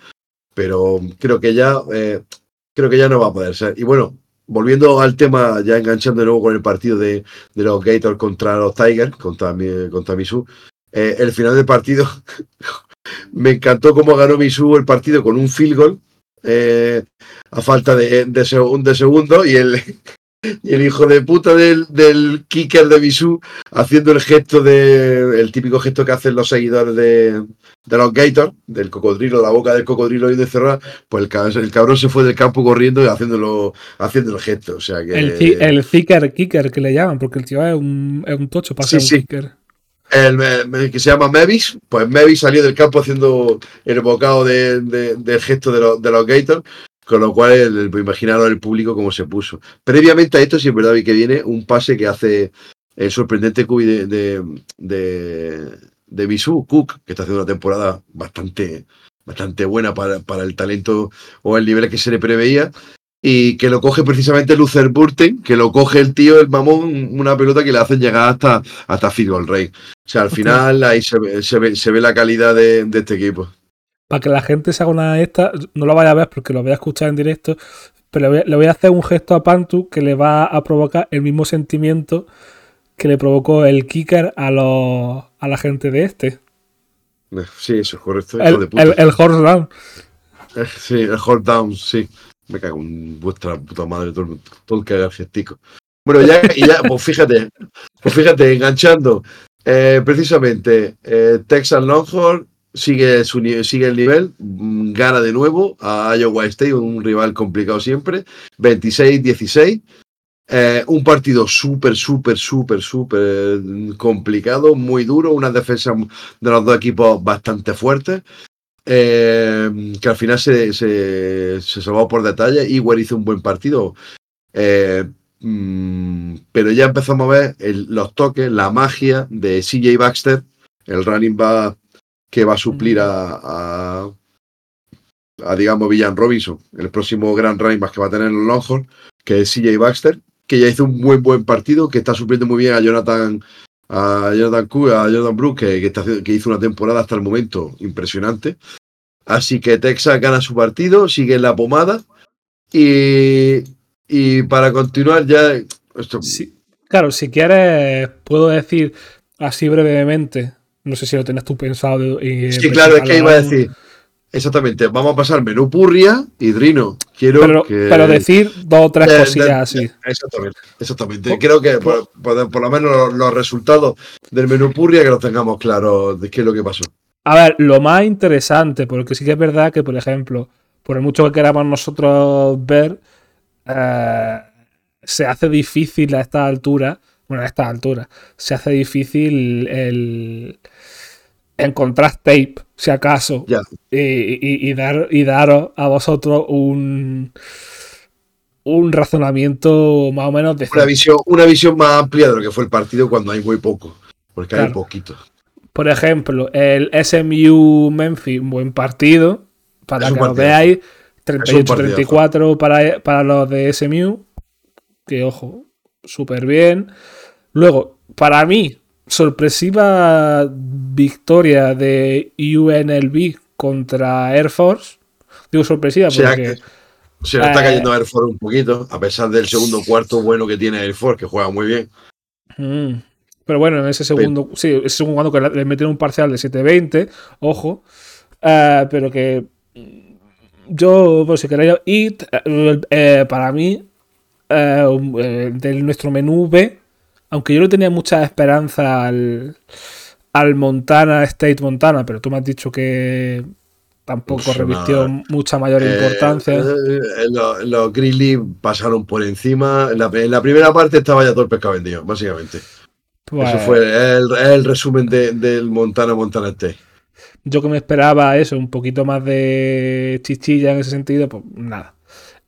pero creo que ya eh, creo que ya no va a poder ser. Y bueno, volviendo al tema, ya enganchando de nuevo con el partido de, los Gators contra los Tigers, contra, contra Misu, eh, el final del partido me encantó cómo ganó Misu el partido con un field goal. Eh, a falta de, de, un de segundo y el, y el hijo de puta del, del kicker de Bisú haciendo el gesto de. el típico gesto que hacen los seguidores de, de los Gators, del cocodrilo, la boca del cocodrilo y de cerrar, pues el, el, cabrón se fue del campo corriendo y haciéndolo, haciendo el gesto. O sea que, el, el kicker kicker que le llaman, porque el tío es un, es un tocho para ser un kicker. El, que se llama Mevis, pues Mevis salió del campo haciendo el bocado de, del gesto de, los, de los Gators con lo cual, el, imaginaros el público cómo se puso. Previamente a esto, si es verdad que viene un pase que hace el sorprendente Cubi de, de, de, Cook, que está haciendo una temporada bastante, bastante buena para, para, el talento o el nivel que se le preveía. Y que lo coge precisamente Luther Burton, que lo coge el tío, el mamón, una pelota que le hacen llegar hasta, hasta Field Goal Rey. O sea, al final ahí se ve, se ve, se ve la calidad de, de este equipo para que la gente se haga una de estas, no lo vaya a ver porque lo voy a escuchar en directo, pero le voy, a, hacer un gesto a Pantu que le va a provocar el mismo sentimiento que le provocó el kicker a, los, a la gente de este. Sí, eso es correcto. El, el, horse down. Eh, sí, el horse down, sí. Me cago en vuestra puta madre, todo, todo el que haga el gestico. Bueno, ya, ya pues fíjate, pues fíjate, enganchando. Eh, precisamente, eh, Texas Longhorn sigue, sigue el nivel, mm, gana de nuevo a Iowa State, un rival complicado siempre, 26-16. Eh, un partido súper, súper, súper, súper complicado, muy duro, una defensa de los dos equipos bastante fuerte, eh, que al final se, se, se, salvó por detalle. Igual hizo un buen partido, eh, mm, pero ya empezamos a ver los toques, la magia de CJ Baxter, el running back que va a suplir a, a, digamos, Villan Robinson, el próximo gran running más que va a tener en Longhorn, que es CJ Baxter, que ya hizo un buen buen partido, que está supliendo muy bien a Jonathan a Jonathan Q, a Jonathan Brooks, que, que, hizo una temporada hasta el momento impresionante. Así que Texas gana su partido, sigue en la pomada. Y, y para continuar ya... Esto... Sí, claro, si quieres, puedo decir así brevemente no sé si lo tenés tú pensado. Y, sí, claro, es que iba a decir. Exactamente, vamos a pasar menú purria y Drino. Quiero pero, que. Pero decir dos o tres cosillas así. Exactamente, exactamente. Creo que por, lo menos los, resultados del menú purria que los tengamos claros de qué es lo que pasó. A ver, lo más interesante, porque sí que es verdad que, por ejemplo, por el mucho que queramos nosotros ver, eh, se hace difícil a esta altura, bueno, a esta altura, se hace difícil el encontrar tape, si acaso, y, dar, y daros a vosotros un, un razonamiento más o menos de... Una visión, una visión más amplia de lo que fue el partido cuando hay muy poco, porque hay poquito. Por ejemplo, el SMU Memphis, buen partido, para que lo veáis, 38-34 para, para los de SMU, que ojo, súper bien. Luego, para mí, sorpresiva victoria de UNLV contra Air Force. Digo sorpresiva porque. Se le está eh, cayendo a Air Force un poquito, a pesar del segundo cuarto bueno que tiene Air Force, que juega muy bien. Mm. Pero bueno, en ese segundo, sí, ese segundo cuando que le metieron un parcial de 7-20, ojo, eh, pero que yo, pues si queréis, y eh, para mí, de nuestro menú B, aunque yo no tenía mucha esperanza al, al Montana State Montana, pero tú me has dicho que tampoco revistió mucha mayor eh, importancia. Eh, eh, los, Grizzlies pasaron por encima. En la, primera parte estaba ya todo el pescado vendido, básicamente. Pues eso fue el, resumen del Montana Montana State. Yo que me esperaba eso, un poquito más de chichilla en ese sentido, pues nada.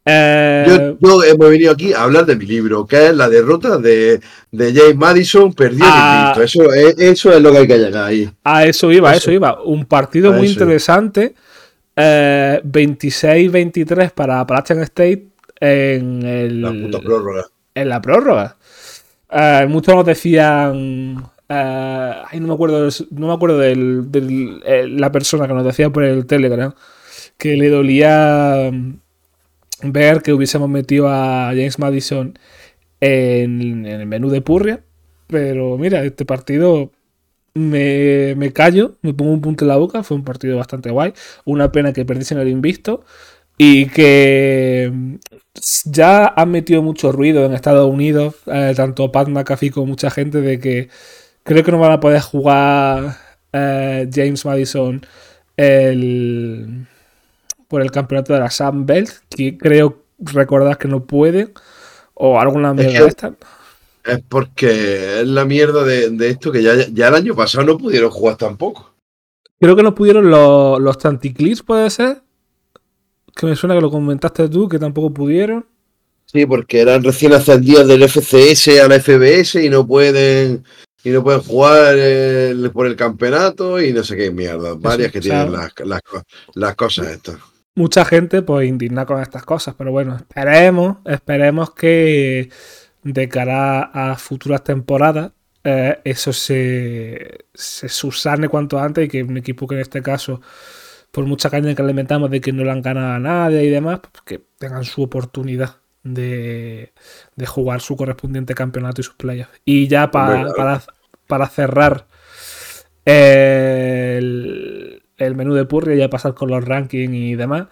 Eh, yo, hemos venido aquí a hablar de mi libro, que es la derrota de, James Madison perdió el ah. Eso, es, eso es lo que hay que llegar ahí. A eso iba, eso, iba. Un partido muy interesante. 26-23 eh, para Appalachian State en el, la puta prórroga. En la prórroga. Eh, muchos nos decían. ay, no me acuerdo, no me acuerdo de la persona que nos decía por el Telegram que le dolía ver que hubiésemos metido a James Madison en, el menú de Purria. Pero mira, este partido me, me, callo, me pongo un punto en la boca. Fue un partido bastante guay. Una pena que perdiesen el invisto. Y que ya han metido mucho ruido en Estados Unidos, eh, tanto Pat McAfee como mucha gente, de que creo que no van a poder jugar eh, James Madison el por el campeonato de la Sun Belt, que creo recordar que no puede, o alguna mierda de esta. Es porque es la mierda de, esto que ya, ya, el año pasado no pudieron jugar tampoco. Creo que no pudieron los, los Tanticlips, puede ser. Que me suena que lo comentaste tú, que tampoco pudieron. Sí, porque eran recién ascendidos del FCS a la FBS y no pueden y no pueden jugar por el campeonato y no sé qué mierda. Varias que tienen las, las, las cosas estas mucha gente pues indigna con estas cosas, pero bueno, esperemos, esperemos que de cara a futuras temporadas eh, eso se, se subsane cuanto antes y que un equipo que en este caso, por mucha caña que alimentamos de que no le han ganado a nadie y demás, pues que tengan su oportunidad de, de jugar su correspondiente campeonato y sus playas. Y ya para, para, para cerrar el, el menú de Purri y ya pasar con los rankings y demás.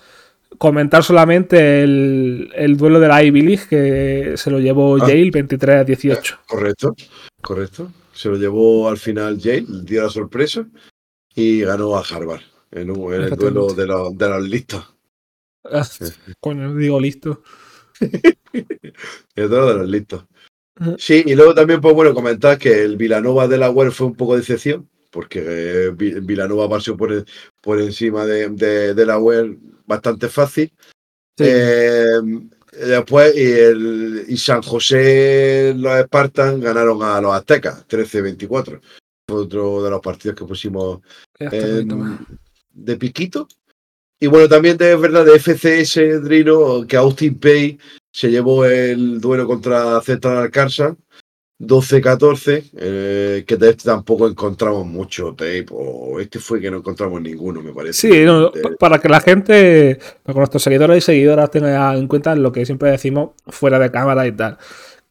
Comentar solamente el, duelo de la Ivy League que se lo llevó ah. Yale 23 a 18. Correcto, correcto. Se lo llevó al final Yale, dio la sorpresa y ganó a Harvard en, el duelo de los, de los listos. Ah, coño, digo listo. el duelo de los listos. Sí, y luego también, pues bueno, comentar que el Villanova de la web fue un poco de decepción, porque eh, Vilanova pasó por, por encima de, la web bastante fácil. Eh, después, y, el, y San José, los Spartans ganaron a los Aztecas, 13-24. Otro de los partidos que pusimos de piquito. Y bueno, también es verdad de FCS Drino que Austin Pay se llevó el duelo contra Central Alcázar 12-14, eh, que este tampoco encontramos mucho tape, o este fue que no encontramos ninguno, me parece. Sí, para que la gente, para que nuestros seguidores y seguidoras tengan en cuenta lo que siempre decimos fuera de cámara y tal,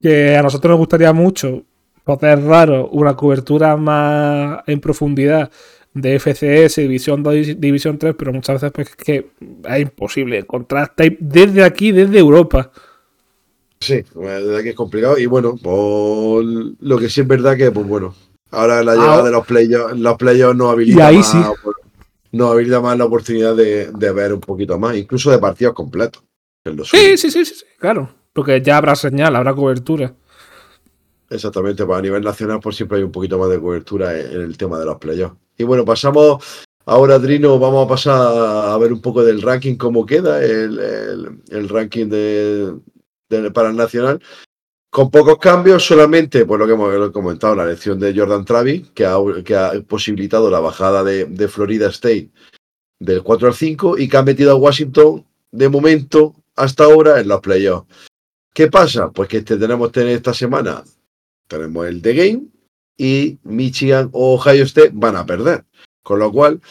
que a nosotros nos gustaría mucho poder raro una cobertura más en profundidad de FCS, División 2 División 3, pero muchas veces pues, es que es imposible encontrar tape desde aquí, desde Europa. Sí, la verdad que es complicado. Y bueno, pues, lo que sí es verdad que, pues bueno, ahora la llegada ah. de los playoffs, los playoffs nos habilita más, nos habilita más la oportunidad de, ver un poquito más, incluso de partidos completos. Sí, sí, sí, sí, claro. Porque ya habrá señal, habrá cobertura. Exactamente, pues a nivel nacional pues siempre hay un poquito más de cobertura en, el tema de los playoffs. Y bueno, pasamos ahora, Drino, vamos a pasar a ver un poco del ranking, cómo queda el, ranking de, para el nacional. Con pocos cambios, solamente, pues lo que hemos comentado, la elección de Jordan Travis, que ha, que ha posibilitado la bajada de, Florida State del 4 al 5 y que ha metido a Washington de momento hasta ahora en los playoffs. ¿Qué pasa? Pues que este tenemos tener esta semana, tenemos el The Game y Michigan o Ohio State van a perder. Con lo cual,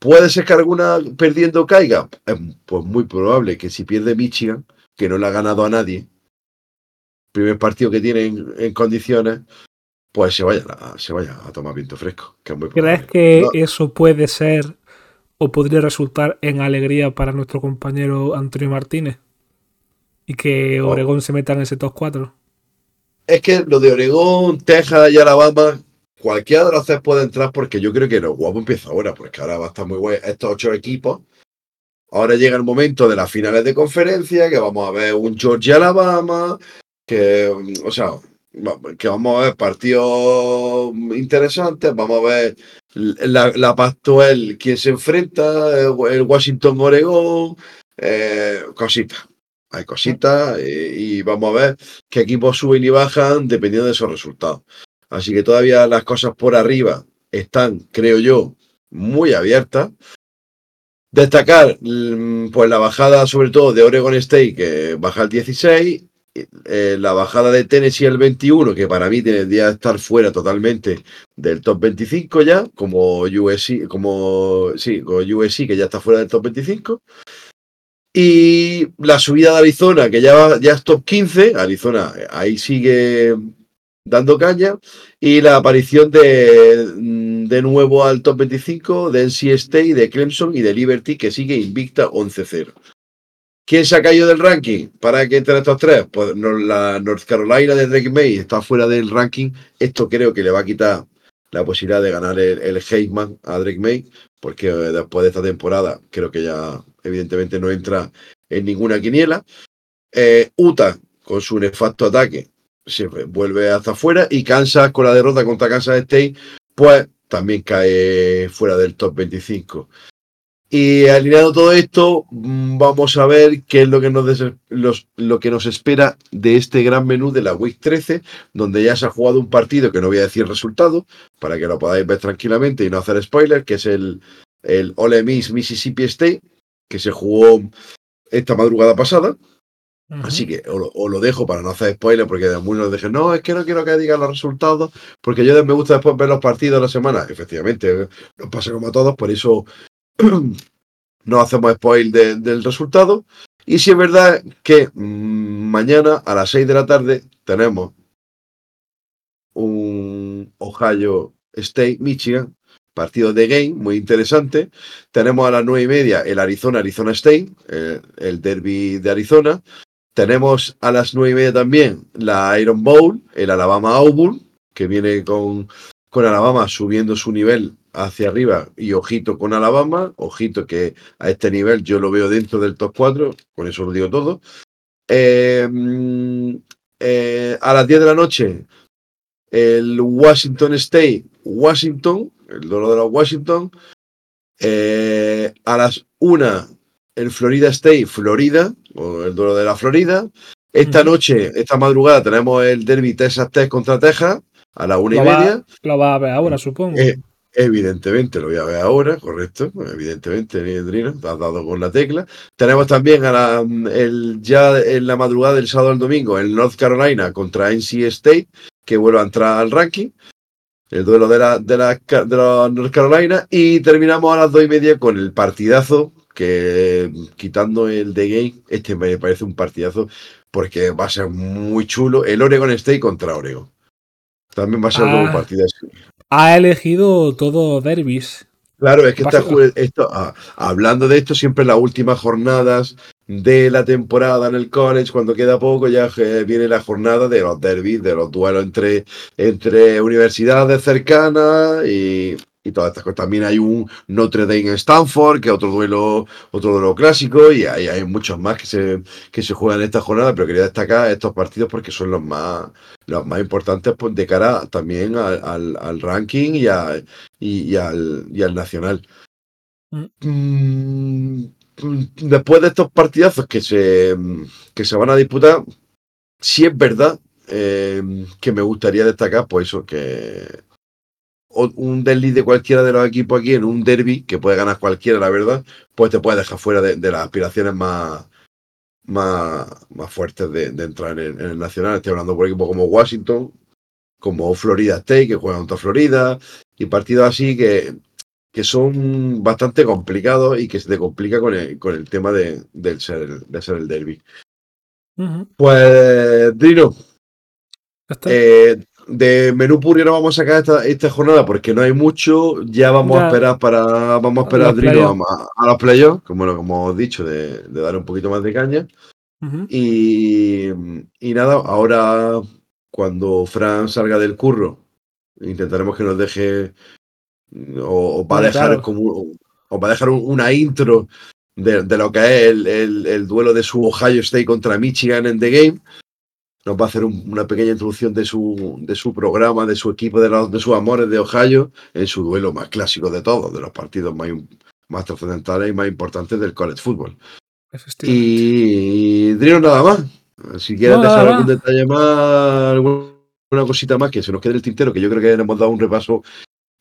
¿puede ser que alguna perdiendo caiga? Pues muy probable que si pierde Michigan, que no le ha ganado a nadie, primer partido que tiene en, condiciones, pues se vaya, a, se vaya a tomar viento fresco. ¿Crees que eso puede ser o podría resultar en alegría para nuestro compañero Antonio Martínez? y que oh. Oregón se meta en ese top 4. Es que lo de Oregón, Texas y Alabama, cualquiera de los tres puede entrar porque yo creo que lo guapo empieza ahora, porque ahora va a estar muy guay estos ocho equipos. Ahora llega el momento de las finales de conferencia, que vamos a ver un Georgia Alabama, que, o sea, que vamos a ver partidos interesantes, vamos a ver la, la Pactuel, quien se enfrenta, el Washington Oregón, eh, cositas hay cositas eh, y, vamos a ver qué equipos suben y bajan dependiendo de esos resultados. Así que todavía las cosas por arriba están, creo yo, muy abiertas. Destacar mm, pues la bajada sobre todo de Oregon State que baja al 16, eh, la bajada de Tennessee al 21 que para mí tendría que estar fuera totalmente del top 25 ya, como USC, como sí, como USC que ya está fuera del top 25. Y la subida de Arizona, que ya, ya es top 15, Arizona ahí sigue dando caña, y la aparición de, mm, de nuevo al top 25 de NC State, de Clemson y de Liberty, que sigue invicta 11-0. ¿Quién se ha caído del ranking? Para que entre estos tres, pues la North Carolina de Drake May está fuera del ranking. Esto creo que le va a quitar la posibilidad de ganar el, el Heisman a Drake May, porque después de esta temporada creo que ya evidentemente no entra en ninguna quiniela. Eh, Utah, con su nefasto ataque, se vuelve hasta afuera. Y Kansas, con la derrota contra Kansas State, pues también cae fuera del top 25. Y alineado todo esto, mm, vamos a ver qué es lo que, nos lo que nos espera de este gran menú de la Week 13, donde ya se ha jugado un partido que no voy a decir resultado, para que lo podáis ver tranquilamente y no hacer spoiler, que es el, el Ole Miss Mississippi State, que se jugó esta madrugada pasada. Así que os lo, dejo para no hacer spoiler, porque de nos dije, no, es que no quiero que digan los resultados, porque yo me gusta después ver los partidos de la semana. Efectivamente, nos pasa como a todos, por eso no hacemos spoil del resultado. Y si es verdad que mm, mañana a las 6 de la tarde tenemos un Ohio State Michigan partido de game muy interesante. Tenemos a las nueve y media el Arizona, Arizona State, eh, el derby de Arizona. Tenemos a las nueve y media también la Iron Bowl, el Alabama Auburn, que viene con, con Alabama subiendo su nivel hacia arriba y ojito con Alabama, ojito que a este nivel yo lo veo dentro del top 4, con eso lo digo todo. Eh, mm, eh, a las 10 de la noche, el Washington State, Washington, el duelo de los Washington. Eh, a las una, el Florida State, Florida, o el duelo de la Florida. Esta noche, esta madrugada, tenemos el Derby Texas Tech contra Texas a las una y media. Lo va a ver ahora, supongo. Eh, evidentemente, lo voy a ver ahora, correcto. Evidentemente, te has dado con la tecla. Tenemos también a la, el, ya en la madrugada del sábado al domingo, el North Carolina contra NC State, que vuelve a entrar al ranking el duelo de la, de la, de la North Carolina. Y terminamos a las dos y media con el partidazo, que quitando el de Game, este me parece un partidazo porque va a ser muy chulo. El Oregon State contra Oregon. También va a ser un ah, partidazo. Ha elegido todo derbis. Claro, es que está esto, ah, hablando de esto, siempre las últimas jornadas de la temporada en el college, cuando queda poco, ya viene la jornada de los derbis, de los duelos entre, entre universidades cercanas y, y todas estas cosas. También hay un Notre Dame en Stanford, que es otro duelo, otro duelo clásico, y hay, hay muchos más que se, que se juegan en esta jornada, pero quería destacar estos partidos porque son los más, los más importantes pues, de cara también al, al, ranking y, y, al, y al nacional. Mm, después de estos partidazos que se, que se van a disputar, sí es verdad eh, que me gustaría destacar, pues eso, que un derby de cualquiera de los equipos aquí en un derby, que puede ganar cualquiera, la verdad, pues te puede dejar fuera de, las aspiraciones más, más, más fuertes de, entrar en, el Nacional. Estoy hablando por equipos como Washington, como Florida State, que juega contra Florida, y partidos así que, que son bastante complicados y que se te complica con el, con el tema de, ser, de ser el derby. Pues, Drino, eh, de menú puro no vamos a sacar esta, esta, jornada porque no hay mucho. Ya vamos a esperar para vamos a esperar a, los playoffs, como, como hemos dicho, de, dar un poquito más de caña. y, y, nada, ahora cuando Fran salga del curro, intentaremos que nos deje o, va a dejar como o va a dejar una intro de, de, lo que es el, el, el, duelo de su Ohio State contra Michigan en The Game nos va a hacer una pequeña introducción de su, de su programa, de su equipo, de, de sus amores de Ohio, en su duelo más clásico de todos, de los partidos más, más trascendentales y más importantes del college football. Y, Drino, nada más. Si quieres dejar algún detalle más, alguna cosita más que se nos quede el tintero, que yo creo que hemos dado un repaso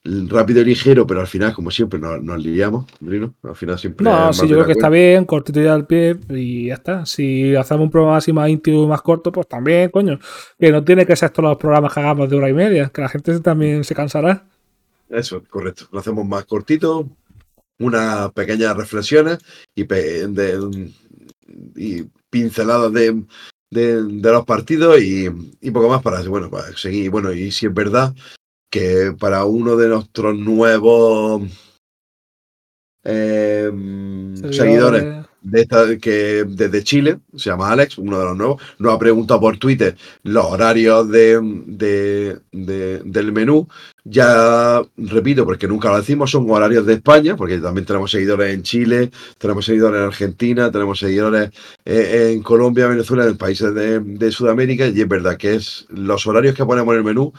rápido y ligero, pero al final, como siempre, nos, nos liamos, Al final siempre. No, sí, yo creo que está bien, cortito ya al pie y ya está. Si hacemos un programa así más íntimo, más corto, pues también, coño. Que no tiene que ser todos los programas que hagamos de hora y media, que la gente también se cansará. Eso, correcto. Lo hacemos más cortito, unas pequeñas reflexiones y, y pinceladas de, de, los partidos y, y, poco más para, bueno, para seguir. Bueno, y si es verdad que para uno de nuestros nuevos eh, seguidores de esta, que desde Chile, se llama Alex, uno de los nuevos, nos ha preguntado por Twitter los horarios de, del menú. Ya repito, porque nunca lo decimos, son horarios de España, porque también tenemos seguidores en Chile, tenemos seguidores en Argentina, tenemos seguidores eh, en Colombia, Venezuela, en países de, de Sudamérica, y es verdad que es los horarios que ponemos en el menú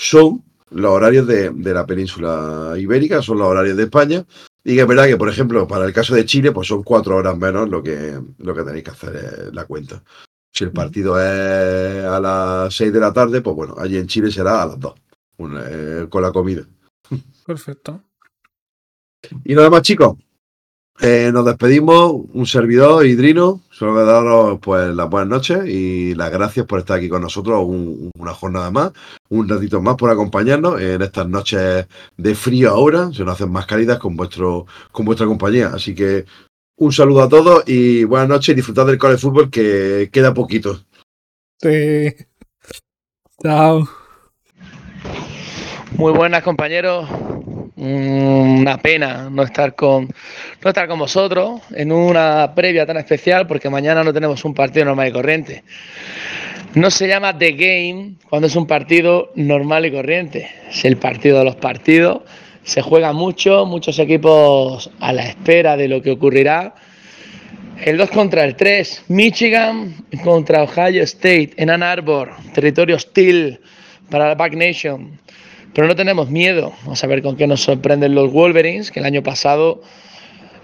son los horarios de, la península ibérica, son los horarios de España. Y que es verdad que, por ejemplo, para el caso de Chile, pues son cuatro horas menos lo que, lo que tenéis que hacer es la cuenta. Si el partido es a las seis de la tarde, pues bueno, allí en Chile será a las dos, eh, con la comida. Perfecto. Y nada más, chicos. Eh, nos despedimos, un servidor, Hidrino. Solo daros pues, las buenas noches y las gracias por estar aquí con nosotros una jornada más, un ratito más por acompañarnos en estas noches de frío ahora. Se nos hacen más cálidas con, vuestro, con vuestra compañía. Así que un saludo a todos y buenas noches y disfrutad del college fútbol que queda poquito. Sí. Chao. Muy buenas compañeros, una pena no estar con no estar con vosotros en una previa tan especial porque mañana no tenemos un partido normal y corriente. No se llama The Game cuando es un partido normal y corriente. Es el partido de los partidos. Se juega mucho, muchos equipos a la espera de lo que ocurrirá. El 2 contra el 3, Michigan contra Ohio State en Ann Arbor, territorio hostil para la Back Nation. Pero no tenemos miedo. Vamos a ver con qué nos sorprenden los Wolverines, que el año pasado,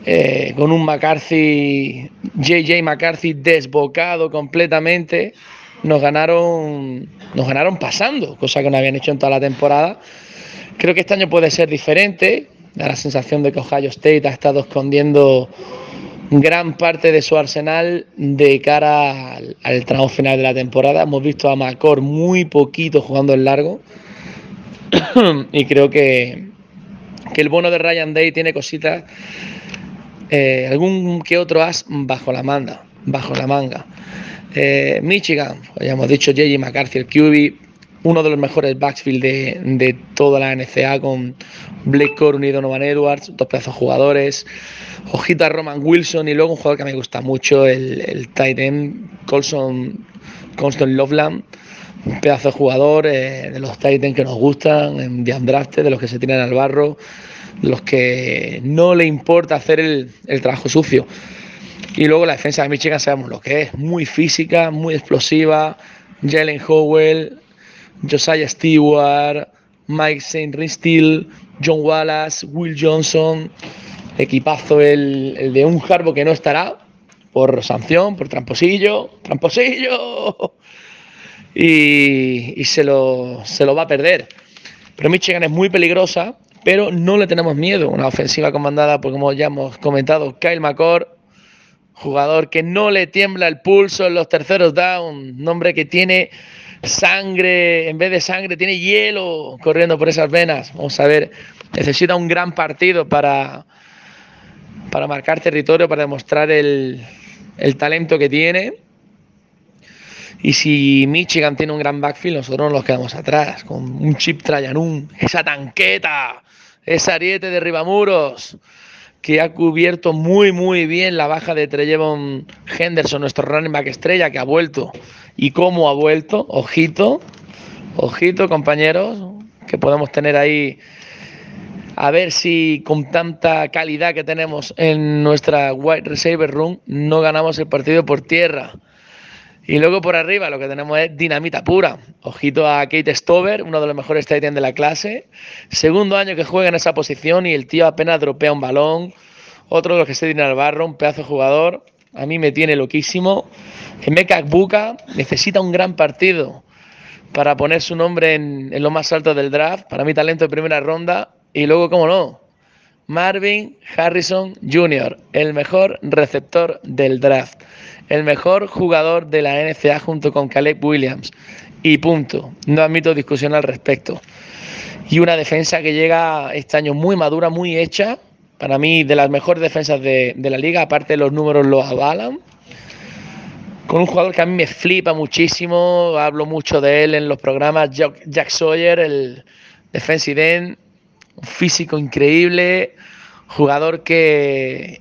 eh, con un McCarthy, JJ McCarthy desbocado completamente, nos ganaron, nos ganaron pasando, cosa que no habían hecho en toda la temporada. Creo que este año puede ser diferente. Da la sensación de que Ohio State ha estado escondiendo gran parte de su arsenal de cara al, al tramo final de la temporada. Hemos visto a Macor muy poquito jugando en largo y creo que, el bono de Ryan Day tiene cositas, eh, algún que otro as bajo la manga. Bajo la manga. Eh, Michigan, ya hemos dicho JJ McCarthy, el QB, uno de los mejores backfield de, toda la NCA con Blake Corum y Donovan Edwards, dos pedazos jugadores. Ojita Roman Wilson y luego un jugador que me gusta mucho, el, el tight end Colson, Constant Loveland un pedazo de jugador eh, de los Titans que nos gustan, de Andraste, de los que se tiran al barro, los que no le importa hacer el, el trabajo sucio. Y luego la defensa de Michigan sabemos lo que es, muy física, muy explosiva. Jalen Howell, Josiah Stewart, Mike St. Ristil, John Wallace, Will Johnson, equipazo el, el de un Harbo que no estará por sanción, por tramposillo, tramposillo, y, se, lo, se lo va a perder. Pero Michigan es muy peligrosa, pero no le tenemos miedo. Una ofensiva comandada por, como ya hemos comentado, Kyle McCord, jugador que no le tiembla el pulso en los terceros down, un hombre que tiene sangre, en vez de sangre, tiene hielo corriendo por esas venas. Vamos a ver, necesita un gran partido para, para marcar territorio, para demostrar el, el talento que tiene. Y si Michigan tiene un gran backfield, nosotros nos quedamos atrás, con un chip Trajanum, esa tanqueta, ese ariete de Ribamuros, que ha cubierto muy, muy bien la baja de Trellevon Henderson, nuestro running back estrella, que ha vuelto. Y cómo ha vuelto, ojito, ojito, compañeros, que podemos tener ahí. A ver si con tanta calidad que tenemos en nuestra wide receiver room no ganamos el partido por tierra. Y luego por arriba lo que tenemos es dinamita pura. Ojito a Kate Stover, uno de los mejores tight de la clase. Segundo año que juega en esa posición y el tío apenas dropea un balón. Otro de los que se tiene al barro, un pedazo de jugador. A mí me tiene loquísimo. Emeka Buka necesita un gran partido para poner su nombre en, en lo más alto del draft. Para mí talento de primera ronda. Y luego, cómo no, Marvin Harrison Jr., el mejor receptor del draft el mejor jugador de la NCA junto con Caleb Williams. Y punto. No admito discusión al respecto. Y una defensa que llega este año muy madura, muy hecha. Para mí, de las mejores defensas de, la liga. Aparte, los números lo avalan. Con un jugador que a mí me flipa muchísimo. Hablo mucho de él en los programas. Jack Sawyer, el defensive end. Físico increíble. Jugador que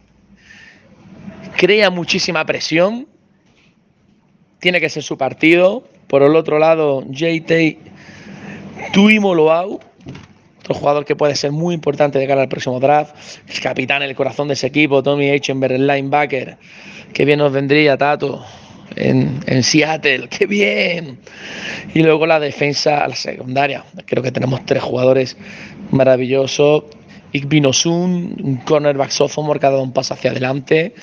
crea muchísima presión, tiene que ser su partido. Por el otro lado, JT Tuimoloau, otro jugador que puede ser muy importante de cara al próximo draft, el capitán, el corazón de ese equipo, Tommy Eichenberg, el linebacker, que bien nos vendría Tato en, en Seattle, qué bien. Y luego la defensa la secundaria, creo que tenemos tres jugadores maravillosos. Igbinosun, un cornerback sophomore que ha dado un paso hacia adelante,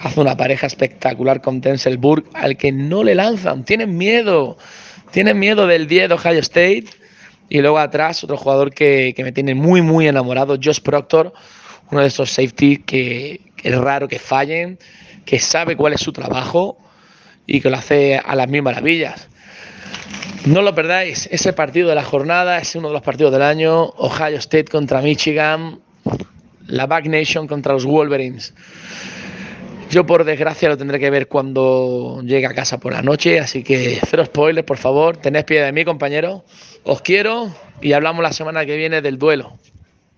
hace una pareja espectacular con Tenselburg, al que no le lanzan, tienen miedo, tienen miedo del 10 de Ohio State. Y luego atrás, otro jugador que, que me tiene muy, muy enamorado, Josh Proctor, uno de esos safety que es raro que fallen, que sabe cuál es su trabajo y que lo hace a las mil maravillas. No lo perdáis, ese partido de la jornada es uno de los partidos del año. Ohio State contra Michigan, la Back Nation contra los Wolverines. Yo por desgracia lo tendré que ver cuando llegue a casa por la noche, así que cero spoilers, por favor. Tened pie de mí, compañero. Os quiero y hablamos la semana que viene del duelo.